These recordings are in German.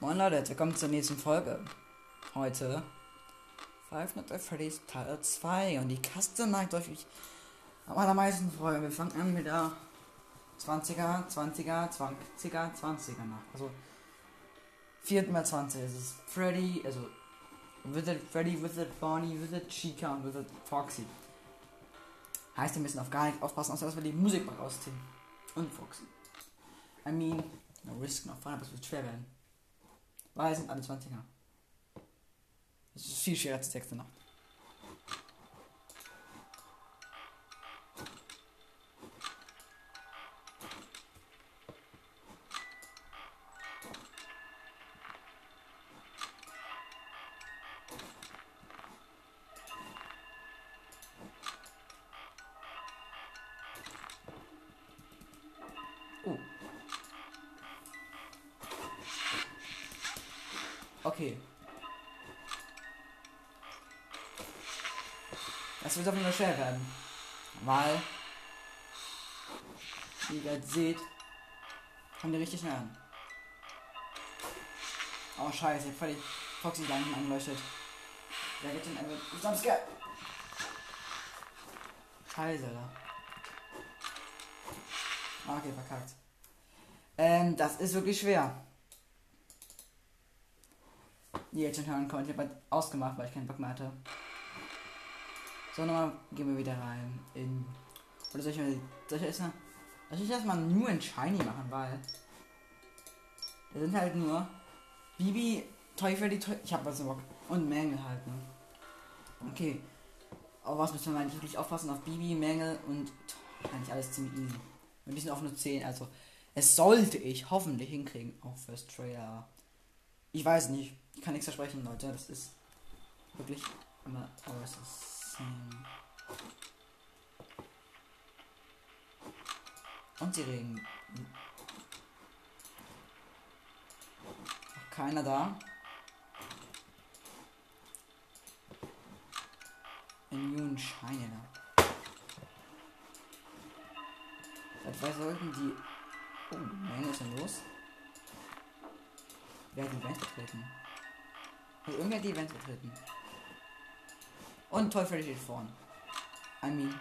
Moin Leute, willkommen zur nächsten Folge. Heute Five Nights at Freddy's Teil 2 und die Customized euch am allermeisten freuen. Wir fangen an mit der 20er, 20er, 20er, 20er nach. Also 4 mal 20. Es ist Freddy, also Wizard Freddy, Wizard Bonnie, Wizard Chica und Wizard Foxy. Heißt, wir müssen auf gar nicht aufpassen, außer dass wir die Musik mal rausziehen. Und Foxy. I mean, no risk, no fun, aber es wird schwer werden. Weil es sind alle 20er. Es ist viel schwerer als die sechste Das wird auf jeden Fall schwer werden. Weil, wie ihr gerade seht, kommen die richtig schnell an. Oh scheiße, ich hab völlig Foxy Gedanken angeleuchtet. Der geht den einfach. Ge Scheiße, da. Okay, verkackt. Ähm, das ist wirklich schwer. Die jetzt schon hören konnte. Ich habe halt ausgemacht, weil ich keinen Bock mehr hatte. So, nochmal gehen wir wieder rein in. Oder soll ich mal. Soll ich erstmal. Soll ich erstmal nur in Shiny machen, weil. Da sind halt nur. Bibi, Teufel, die Teufel. Ich hab was Bock. Und Mängel halt, ne? Okay. Aber was müssen wir eigentlich wirklich aufpassen auf Bibi, Mängel und. Eigentlich alles ziemlich easy. Und die sind auch nur 10, also. Es sollte ich hoffentlich hinkriegen. Auch First Trailer. Ich weiß nicht. Ich kann nichts versprechen, Leute. Das ist wirklich immer äußerst. Und sie regen. Keiner da. In Jun Scheine da. Seit wann sollten die. Oh, Menge ist denn los? Wer hat die Event betreten? Hat irgendwer die Event betreten? Und Teufel steht vorn. I mean.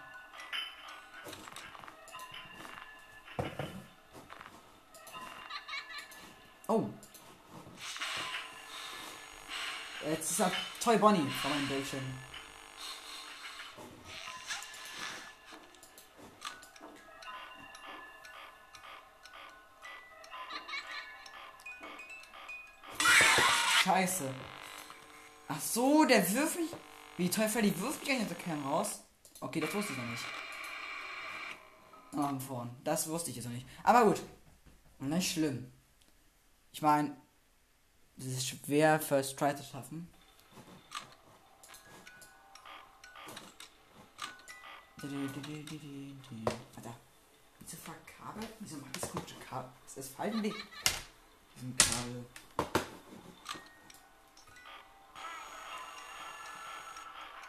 Oh. Jetzt ist er Toy Bonnie von meinem Bildschirm. Scheiße. Ach so, der mich. Wie Teufel, die wirft eigentlich aus raus. Okay, das wusste ich noch nicht. Ah, vorn. Das wusste ich jetzt noch nicht. Aber gut. Nicht schlimm. Ich meine, es ist schwer, First Try zu schaffen. Alter. Wieso verkabelt? Wieso macht das komische Kabel? Ist das falsch? Diesen Kabel.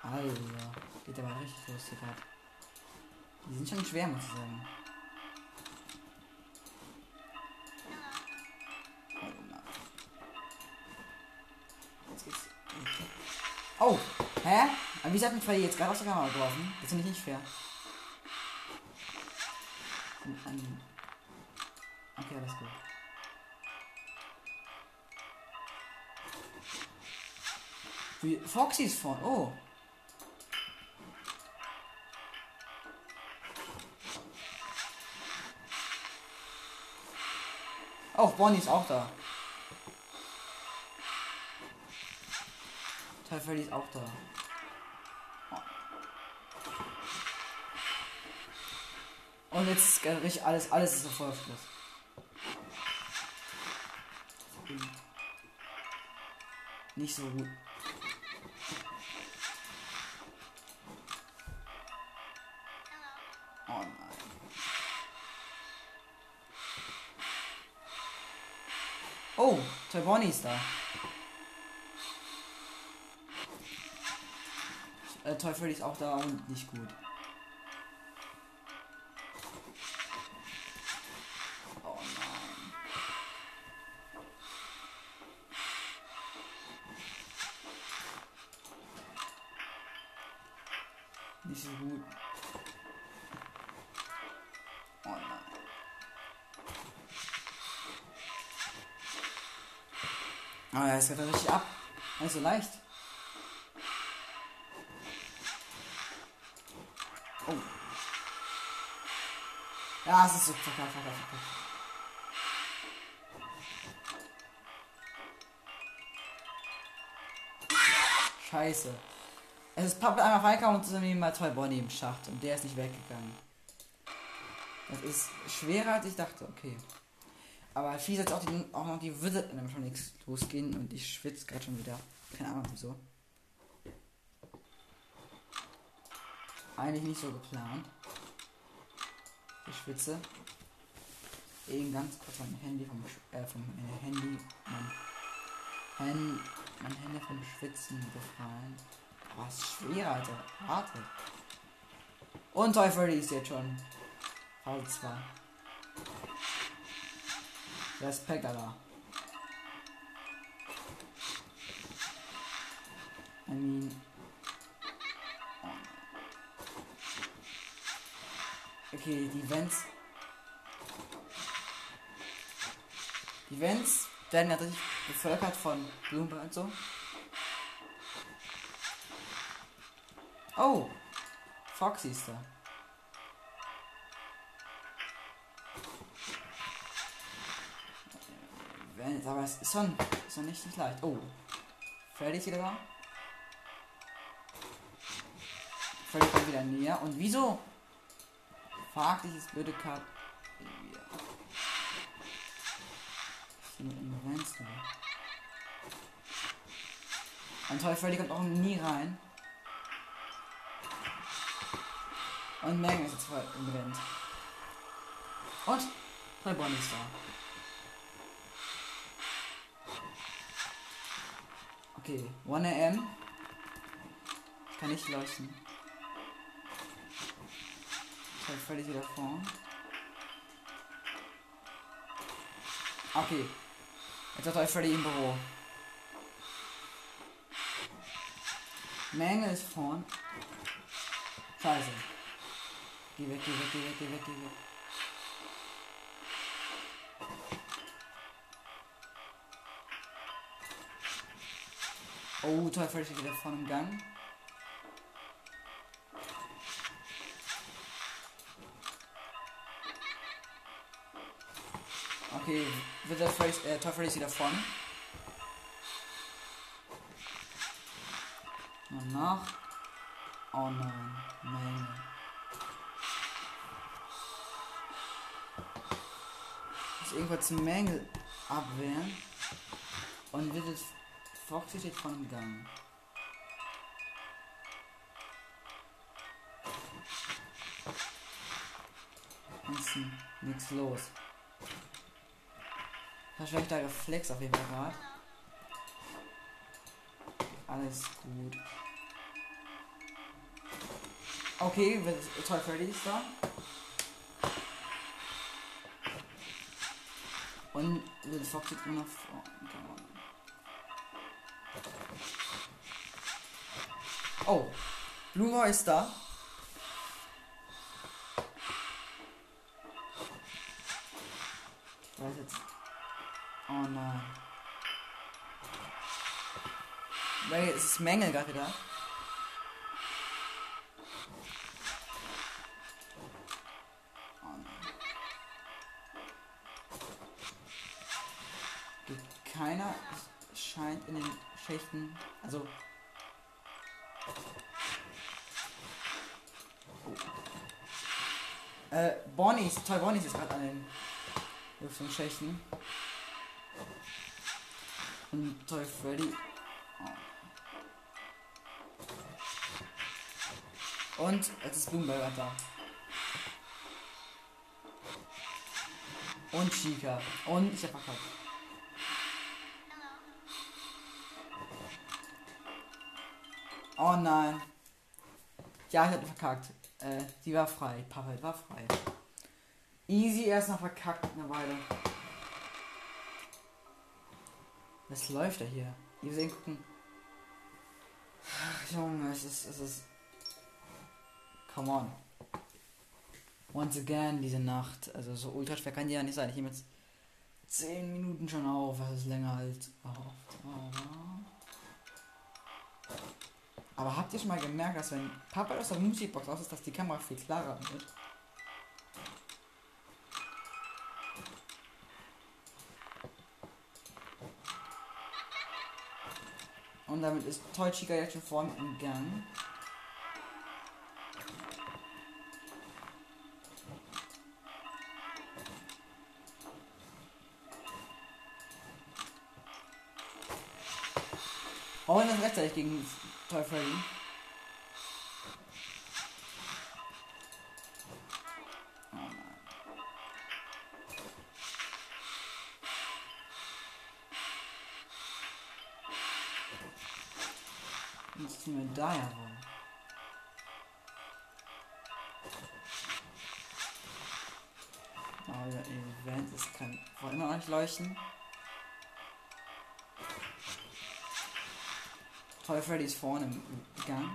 Alter, geht aber richtig los hier gerade. Die sind schon schwer, muss ich sagen. Oh, hä? Aber wieso hat mich jetzt gerade aus der Kamera geworfen? Das finde ich nicht fair. Okay, alles gut. Wie Foxy ist vorn. Oh. Auch Bonnie ist auch da. Teufel ist auch da. Und jetzt ist richtig alles, alles ist auf Vollschluss. Nicht so gut. Bonnie ist da. Äh, Freddy ist auch da und nicht gut. Es geht richtig ab. Nicht so leicht. Oh. Ja, es ist so verkauft, verkauft, verkauft. Scheiße. Es ist Pappe einmal reingekommen und zusammen mal Toy Bonnie im Schacht und der ist nicht weggegangen. Das ist schwerer als ich dachte, okay. Aber fies jetzt auch, die, auch noch die schon nichts losgehen und ich schwitze gerade schon wieder. Keine Ahnung wieso. Eigentlich nicht so geplant. Ich schwitze. Eben ganz kurz mein Handy vom, äh, vom äh, Handy, mein, Hand, mein Handy vom Schwitzen befreien. Was schwer, Alter. Warte. Und Freddy ist jetzt schon. Fall 2. Respekt, Alter. I mean. Okay, die Vents. Die Vents werden richtig bevölkert von Blumen und so. Oh! Foxy ist da. Vents, aber es ist schon, ist schon nicht, nicht leicht. Oh. Freddy ist wieder da. Freddy kommt wieder näher. Und wieso fragt dieses blöde Kart. Ein Toy Freddy kommt auch nie rein. Und Megan ist jetzt voll im Event. Und Toy Bonnie ist da. Okay, 1 am. Kann nicht leuchten. Toy Freddy wieder vorn. Okay. Jetzt hat Toy Freddy im Büro. Menge ist vorn. Scheiße. Geh weg, geh weg, geh weg, geh weg, geh weg. Oh, Toy Freddy wieder vorn im Gang. Okay, wird der Freddy, äh, Toy Freddy wieder vorn. Danach. Oh nein, nein. Muss irgendwas Mängel abwehren. Und wird es Foxy steht von dem Gang. Ist nichts los. Schlechter Reflex auf jeden Fall gerade. Alles gut. Okay, Toy Freddy ist da. Und Little Fox sieht immer vor. Oh, Blue War ist da. Weiß jetzt. Oh nein. Weil es ist Mängel gerade da. Oh nein. Geht keiner scheint in den Schächten. Also. Oh. Äh, Bonnie, Toy Bonnie ist gerade an den Lüftungsschächten. Und Toy Freddy. Oh. Und jetzt ist Bloomberg da. Und Chica. Und ich hab verkackt. Oh nein. Ja, ich hab verkackt. Äh, die war frei. Pappel war frei. Easy erst noch verkackt eine Weile. Was läuft da hier? Ihr sehen gucken. Ach, Junge, es ist, es ist Come on. Once again, diese Nacht. Also so ultra schwer kann die ja nicht sein. Ich nehme jetzt 10 Minuten schon auf. Das ist länger als erhofft. Aber... Aber habt ihr schon mal gemerkt, dass wenn Papa aus der Musikbox aus ist, dass die Kamera viel klarer wird? Und damit ist Toy Chica jetzt schon vorne im Gang. Oh, das rechtzeitig gegen Toy Freddy. Tun wir da ja? Oh, der Event ist vor immer noch nicht leuchten. Toy Freddy ist vorne im Gang.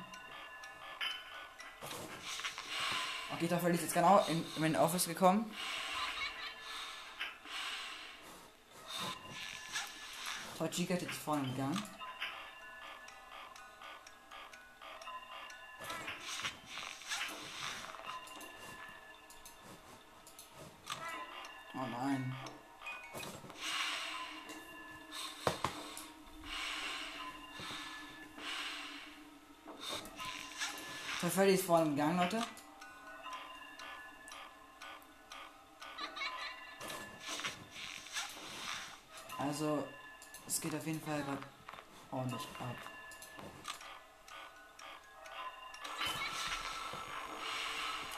Okay, Toy Freddy ist jetzt genau in, in mein Office gekommen. Toy Chica ist jetzt vorne im Gang. Vorne im Gang, Leute. Also, es geht auf jeden Fall ordentlich ab.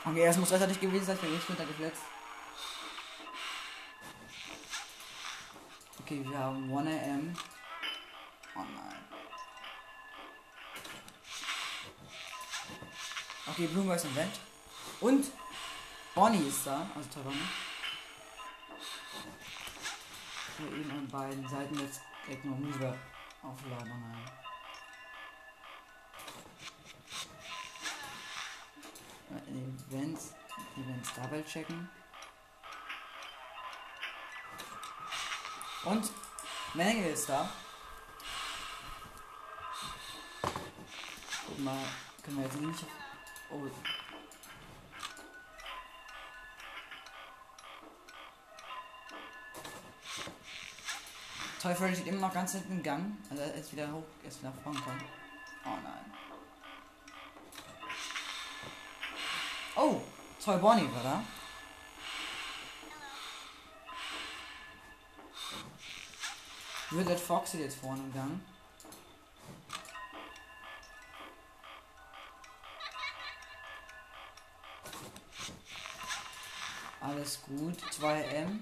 Okay, es muss rechtzeitig gewesen sein, ich bin nicht runtergefletzt. Okay, wir haben 1 am. Oh nein. Okay, Bloomberg ist im Vent. Und Bonnie ist da, also Bonnie. Hier eben an beiden Seiten jetzt direkt nur Mover aufladen. Nein. Events, Events double checken. Und Menge ist da. Guck mal, können wir jetzt nicht. Oh. Freddy steht immer noch ganz hinten im Gang. Also er ist wieder hoch, er ist wieder vorne gekommen. Oh nein. Oh, Toy Bonnie war da. Wird Foxy jetzt vorne im Gang? Alles gut. 2M.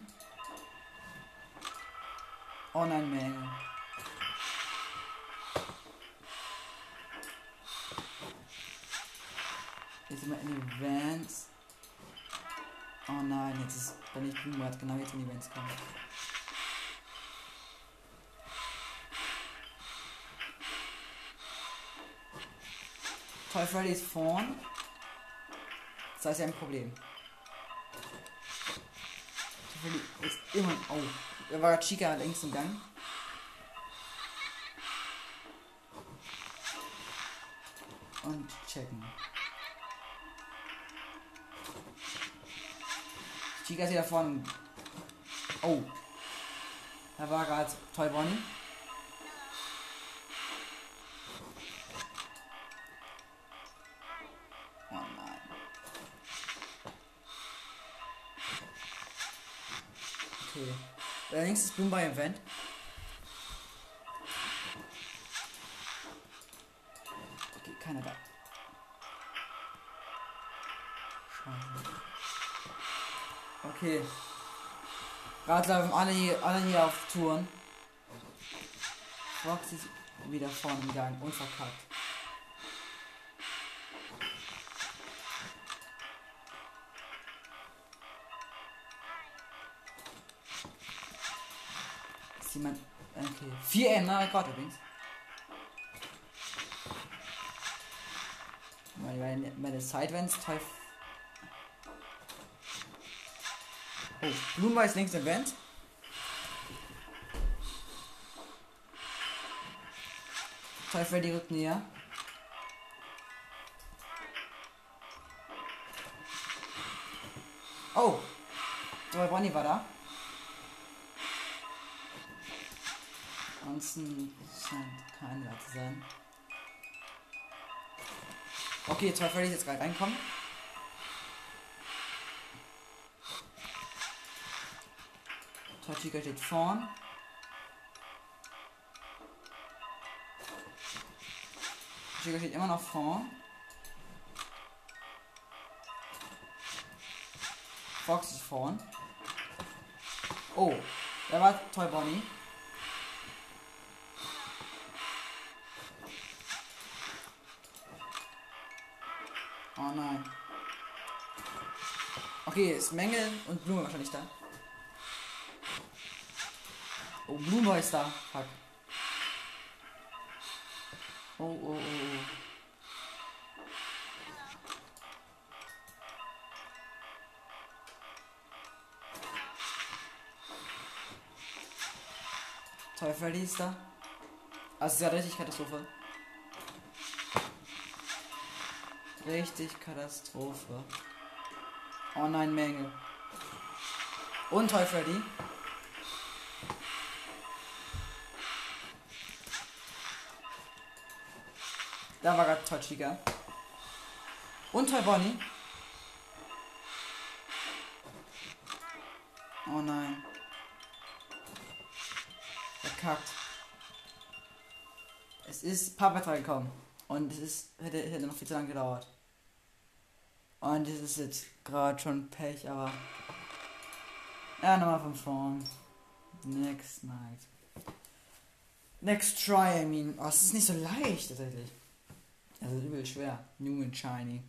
Oh nein, Menge. Jetzt sind wir in Events. Oh nein, jetzt ist, wenn ich Blumenrad genau jetzt in Events kommt. Toy Freddy ist vorn. Das heißt ja ein Problem. Ist immer. Oh, da war Chica längst im Gang. Und checken. Chica ist hier da vorne. Oh. Da war gerade Toy Bonnie. Der links ist Bloom bei Event. Okay, keiner da. Okay. Gerade laufen alle hier, alle hier auf Touren. Fox ist wieder vorne im Gang und verkackt. Ist jemand. Okay. 4 M, na Rekord übrigens. Meine, meine Sidevents Toy. Oh, ist links im Vent. Toy Freddy rückt näher. Oh! Toy Bonnie war da. Ansonsten scheint kein Wert zu sein. Okay, zwei Freddy jetzt gerade reinkommen. Tachika steht vorn. Tachika steht immer noch vorn. Fox ist vorn. Oh, da war Toy Bonnie. Nein. Okay, ist Mängel und Blume wahrscheinlich da. Oh, Blume ist da. Fuck. Oh, oh, oh, oh. Freddy ist da. Also, ist ja richtig Katastrophe. Richtig Katastrophe. Oh nein, Menge. Und Toy Freddy. Da war gerade Tochiga. Und Toy Bonnie. Oh nein. Verkackt. Es ist Papa gekommen. Und es ist, hätte, hätte noch viel zu lange gedauert. Und es ist jetzt gerade schon Pech, aber. Ja, nochmal von vorn. Next night. Next try, I mean. Oh, es ist nicht so leicht tatsächlich. Also übel schwer. New and shiny.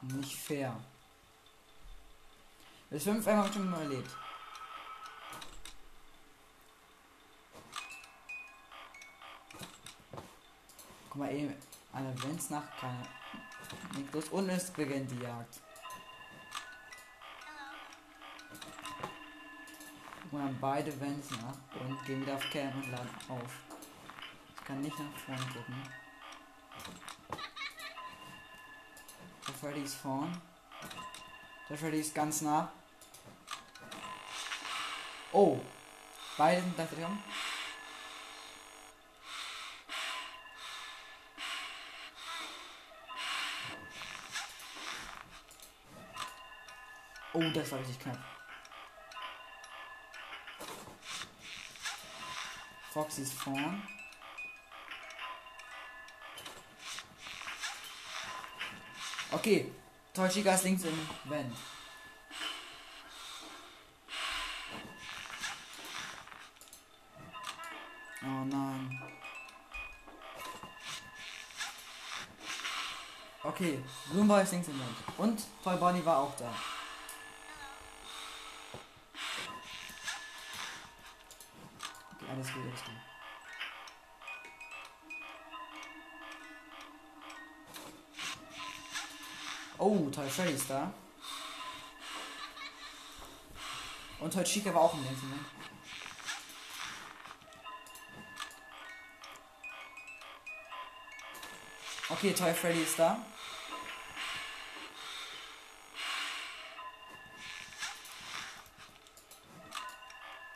Nicht fair. Bis 5 einmal schon mal erlebt. Guck mal eben, alle Events nach keine. Bloß und es beginnt die Jagd. Guck mal beide Events nach und gehen wieder auf Cam und laden auf. Ich kann nicht nach vorne gucken. Der Freddy ist vorn. Der Freddy ist ganz nah. Oh! Beide sind gleich gekommen. Oh, das war richtig knapp. Foxy ist vorn. Okay, Toshika ist links im Vent. Oh nein. Okay, Bloomboy ist links im Vent. Und Toy Bonnie war auch da. Alles alles gut. Oh, Toy Freddy ist da. Und Toy Chica war auch im im Vent. Okay, Toy Freddy ist da.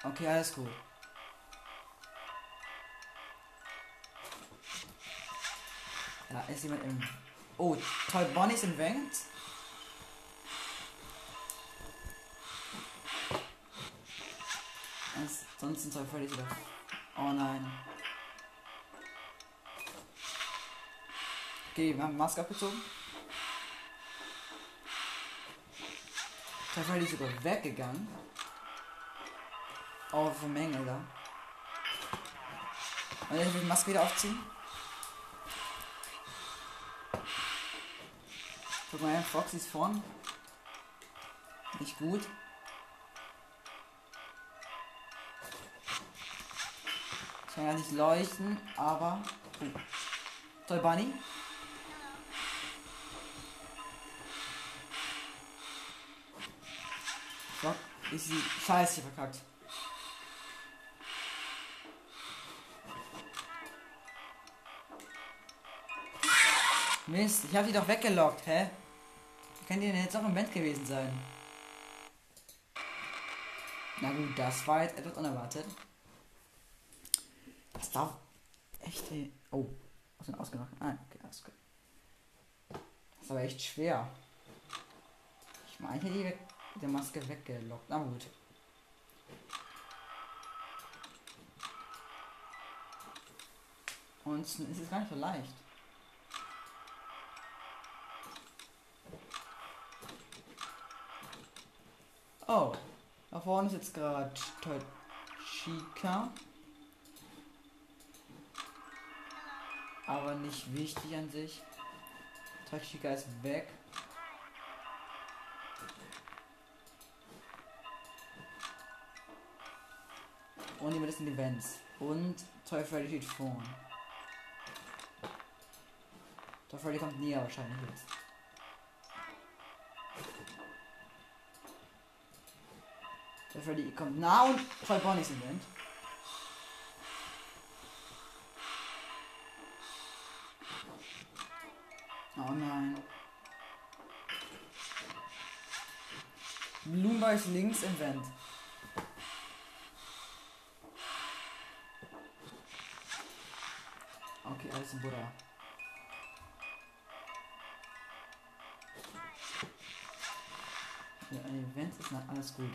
Okay, alles gut. Da ist jemand im. Oh, Toy Bonnie ist Vent. Ansonsten Toy Freddy wieder. Oh nein. Okay, wir haben Maske abgezogen. Freddy ist sogar weggegangen. Oh, vom Mängel da. Und jetzt will ich die Maske wieder aufziehen. Guck mal Foxy ist vorn. Nicht gut. Ich kann ja nicht leuchten, aber. Uh. Toy Bunny. So, ist sie scheiße verkackt. Mist, ich habe die doch weggelockt, hä? Kann die denn jetzt auch im Vent gewesen sein? Na gut, das war jetzt etwas unerwartet. Was darf. Echt. Oh, was denn ausgemacht? Ah, okay, alles gut. Das ist aber echt schwer. Ich meine, ich hätte die weg, der Maske weggelockt. Aber gut. Und es ist gar nicht so leicht. Oh, da vorne ist jetzt gerade Chica. Aber nicht wichtig an sich. Chica ist weg. Und jemand ist Events. Und Toy Freddy steht vorne. Toy Freddy kommt näher wahrscheinlich jetzt. Freddy kommt nah und zwei Bonnies im Wind. Oh nein. Lumba ist links im Vent. Okay, alles im Buddha. Ja, Event ist alles gut.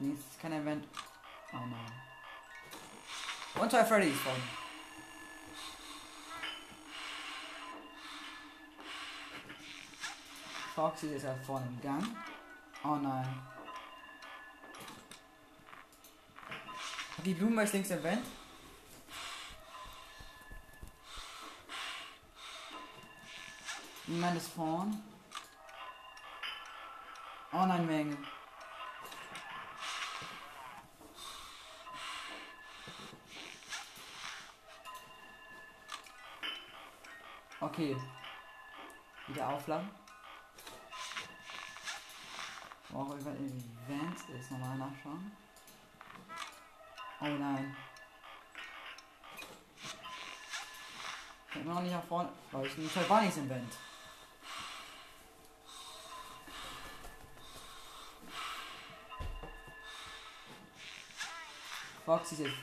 Ist kein Event. Oh nein. Und Toy Freddy ist vorne. Foxy ist ja vorne im Gang. Oh nein. Die Blume ist links im Vent. Niemand ist vorn. Oh nein, Menge. Okay. Wieder aufladen. Auch über Events ist nochmal nachschauen. Oh nein. Ich kann immer noch nicht nach vorne leuchten. Ich war nichts im Vent. Fox ist jetzt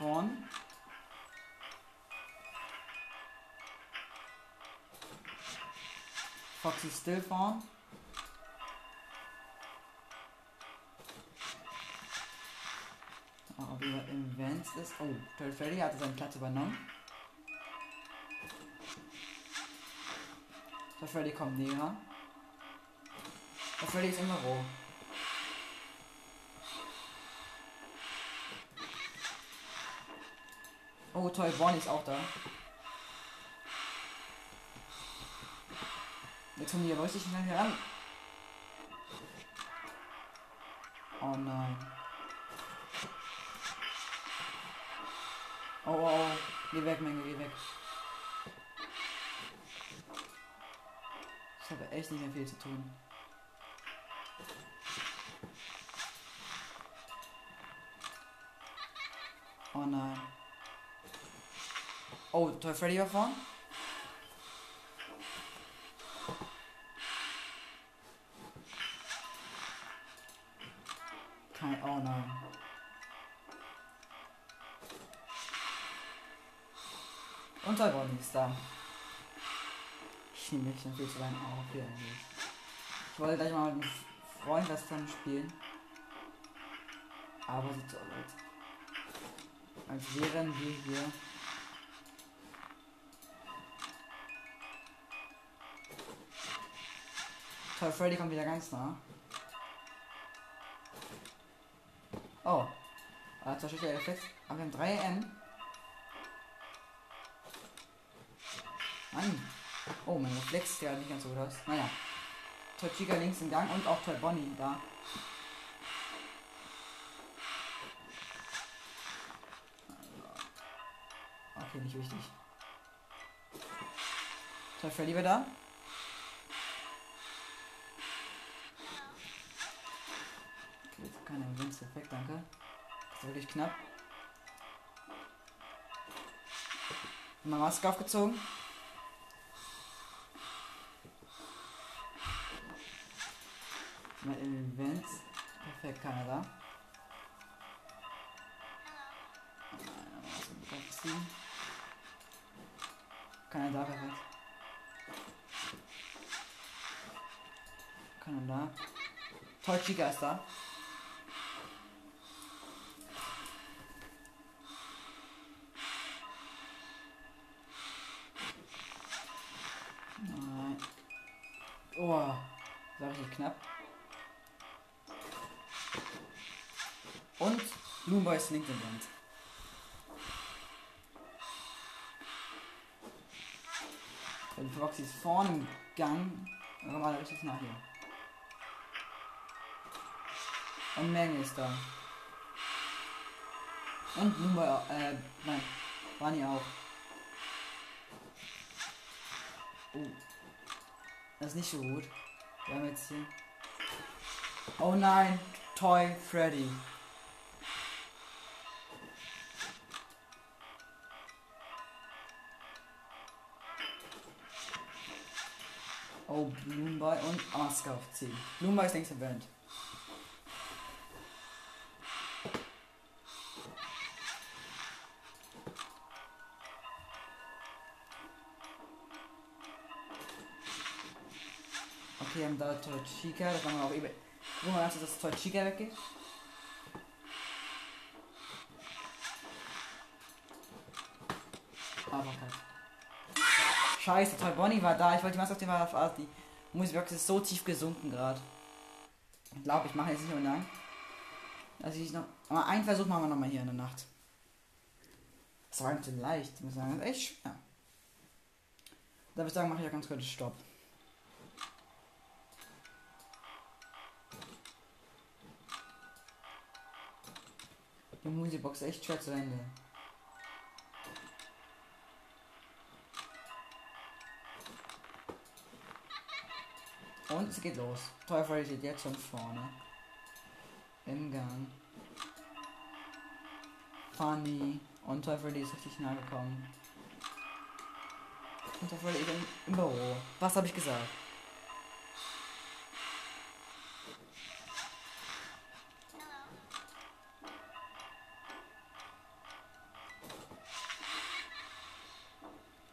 Foxy still vorn. Ob er im Vents ist. Oh, Toy Freddy hatte seinen Platz übernommen. Toy Freddy kommt näher. Toy Freddy ist immer roh. Oh, Toy Bonnie ist auch da. Jetzt kommen die Leute schnell heran. Oh nein. Oh, oh, oh. Geh weg, Menge, geh weg. Ich habe echt nicht mehr viel zu tun. Oh nein. Oh, Toy Freddy war vorne? Da. Ich nehme mich viel zu lange auf hier eigentlich. Ich wollte gleich mal mit einem Freund das dann spielen. Aber sieht so aus. Als wären wir hier. Toll, Freddy kommt wieder ganz nah. Oh. Ah, zur der Effekt. Aber wir haben 3 M. Oh, mein Reflex ist ja nicht ganz so gut aus. Naja. Toy Chica links im Gang und auch Toy Bonnie da. Okay, nicht wichtig. Toll, Freddy wieder da. Okay, jetzt keine Events, perfekt, danke. Das ist wirklich knapp. Mal Maske aufgezogen. Mal Events. Perfekt, keiner da. Keiner da, perfekt. Keiner da. Toll, Chica ist da. Nein. Oh, war richtig knapp. Und Loomboy ist links im Band. Die Proxy ist vorne im Gang. Kommen alle richtig nach hier. Und Menge ist da. Und Lumba, äh, nein, Bunny auch. Oh. Das ist nicht so gut. Wir haben jetzt hier. Oh nein, Toy Freddy. Oh, Bloomby und Maske aufziehen. Bloomby ist längst erwähnt. Okay, wir haben da Toy Chica, das haben wir auch eben. Wir ganz, dass Toy Chica weggeht. Aber halt. Scheiße, Toy Bonnie war da. Ich wollte die Maske auf ah, Die Musikbox ist so tief gesunken gerade. Ich glaube, ich mache jetzt nicht mehr lang. Also ich noch. Aber einen Versuch machen wir nochmal hier in der Nacht. Das war nicht leicht. Ich muss sagen, das ist echt schwer. Da würde ich sagen, mache ich ja ganz kurz Stopp. Die Musikbox ist echt schwer zu Ende. Und es geht los. Teufel steht jetzt schon vorne. Im Gang. Funny. Und Teufel ist richtig nahe gekommen. Und Teufel im, im Büro. Was habe ich gesagt?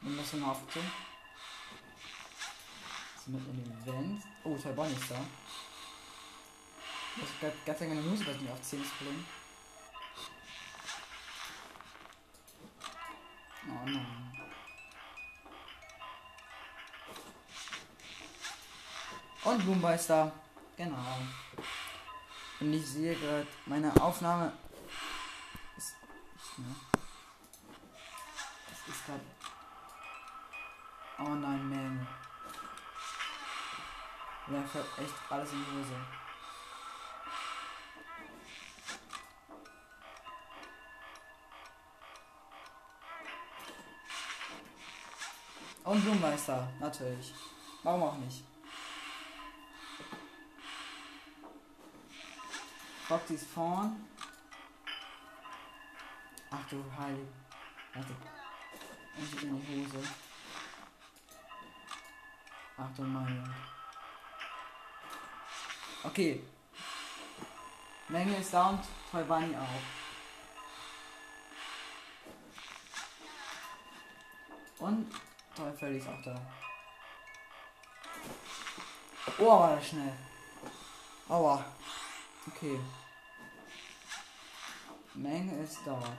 Und das noch Mit einem Event. Oh, Toy Bonnie ist da. Das ist ganz lange eine Musik, nicht auf 10 zu bringen. Oh nein. Und Boomba ist da. Genau. Und ich sehe gerade, meine Aufnahme ist. Ne? Das ist gerade. Oh nein, man. Ja, fällt echt alles in die Hose. Und Blumenmeister, natürlich. Warum auch nicht? Foxy ist vorn. Ach du Heilig. Warte. Und in die Hose. Ach du meine. Okay. Menge ist da und Taiwani auch. Und Teufel ist auch da. Oh, war das schnell. Aua. Okay. Menge ist dort.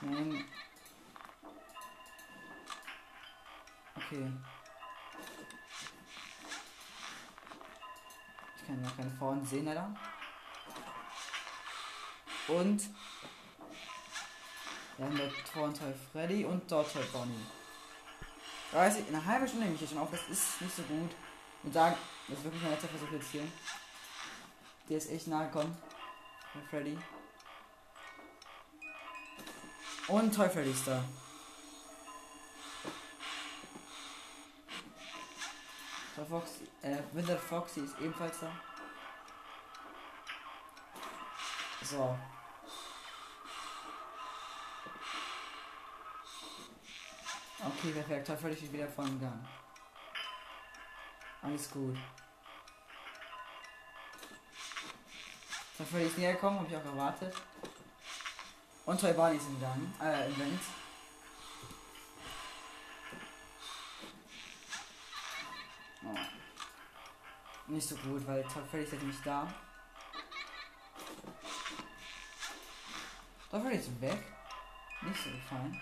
Menge. Okay. Ich kann ja keine vorne sehen, leider. Und wir haben dort Tornteil Freddy und dort Toy Bonnie. 30, eine halbe Stunde nehme ich hier schon auf, das ist nicht so gut. Und sagen, das ist wirklich mein letzter Versuch jetzt hier. Der ist echt nahe gekommen. Freddy. Und Freddy ist da. Toy Foxy, äh, Winter Foxy ist ebenfalls da. So. Okay, perfekt. Freddy steht wieder vor dem Gang. Alles gut. Freddy ist näher gekommen, habe ich auch erwartet. Und Toy Barney ist im Gang, äh, im Vent. Nicht so gut, weil Freddy ist jetzt nicht da. Toy Freddy ist weg. Nicht so gefallen.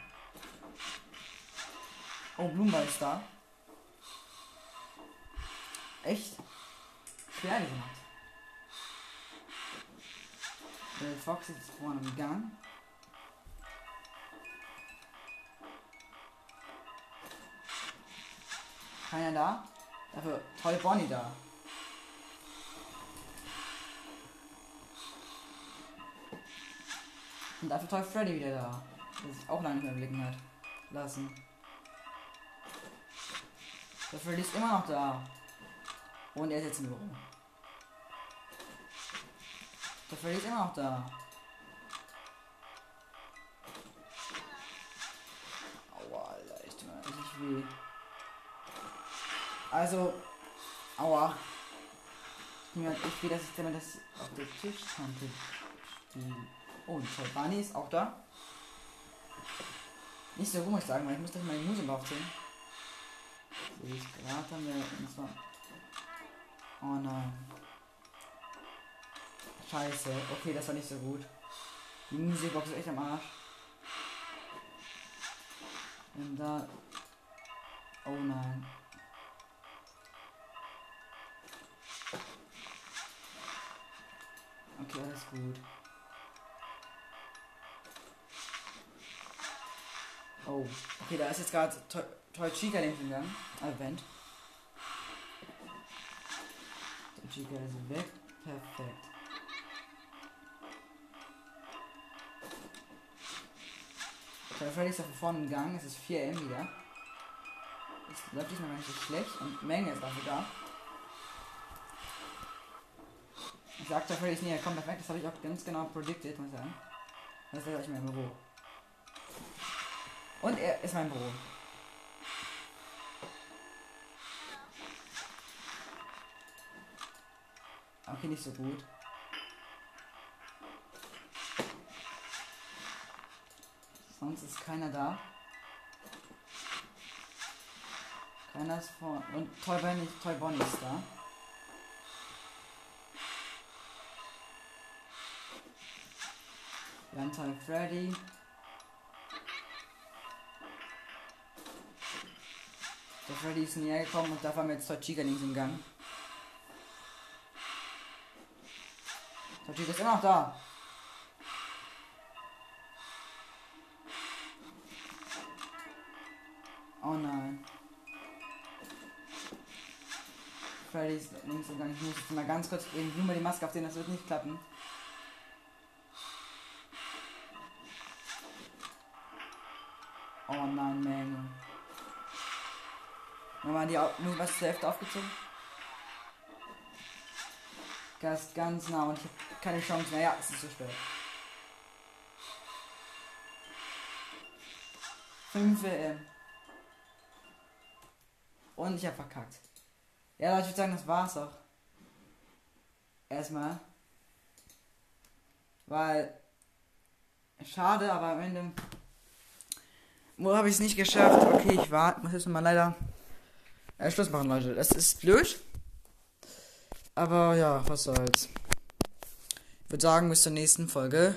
Oh, Blumenball ist da. Echt? Schwer gemacht. Der Fox ist vorne im Gang. Keiner da. Dafür Toy Bonnie da. Und dafür Toy Freddy wieder da. Der sich auch lange nicht mehr blicken hat lassen. Der Freddy ist immer noch da. Und er ist jetzt im Büro. Der Freddy ist immer noch da. Aua, Alter, ich tue mir richtig weh. Also, aua. Mir hat echt weh, dass ich damit das auf der Tischkante stehe. Oh, Toy Bunny ist auch da. Nicht so ich sagen, weil ich muss gleich meine Musik aufziehen. Sehe ich gerade haben wir und zwar. Oh nein. Scheiße. Okay, das war nicht so gut. Die Musikbox ist echt am Arsch. Und da. Oh nein. Okay, alles gut. Oh, okay, da ist jetzt gerade Toy, Chica links gegangen. Advent. Toy Chica ist weg. Perfekt. Toy Freddy ist von vorne im Gang. Es ist 4M wieder. Es läuft diesmal gar nicht so schlecht. Und Menge ist dafür da. Ich sag Toy Freddy ist näher. Komm, perfekt. Das habe ich auch ganz genau predicted, muss ich sagen. Das ist gleich mein Büro. Und er ist mein Büro. Okay, nicht so gut. Sonst ist keiner da. Keiner ist vor. Und Toy Bonnie, Toy Bonnie ist da. Wir haben Toy Freddy. Der Freddy ist näher gekommen und da waren wir jetzt Toy Chica links im Gang. Toy Chica ist immer noch da. Oh nein. Freddy ist links im Gang. Ich muss jetzt mal ganz kurz eben nur mal die Maske aufsehen, das wird nicht klappen. Nur was zur Hälfte aufgezogen. Ganz, ganz nah und ich habe keine Chance mehr. Es ist zu spät. 5 WM. Und ich habe verkackt. Ja, Leute, ich würde sagen, das war's auch. Erstmal. Weil. Schade, aber am Ende. Wo habe ich es nicht geschafft? Okay, ich war, muss jetzt mal leider äh, Schluss machen, Leute. Das ist blöd. Aber ja, was soll's. Ich würde sagen, bis zur nächsten Folge.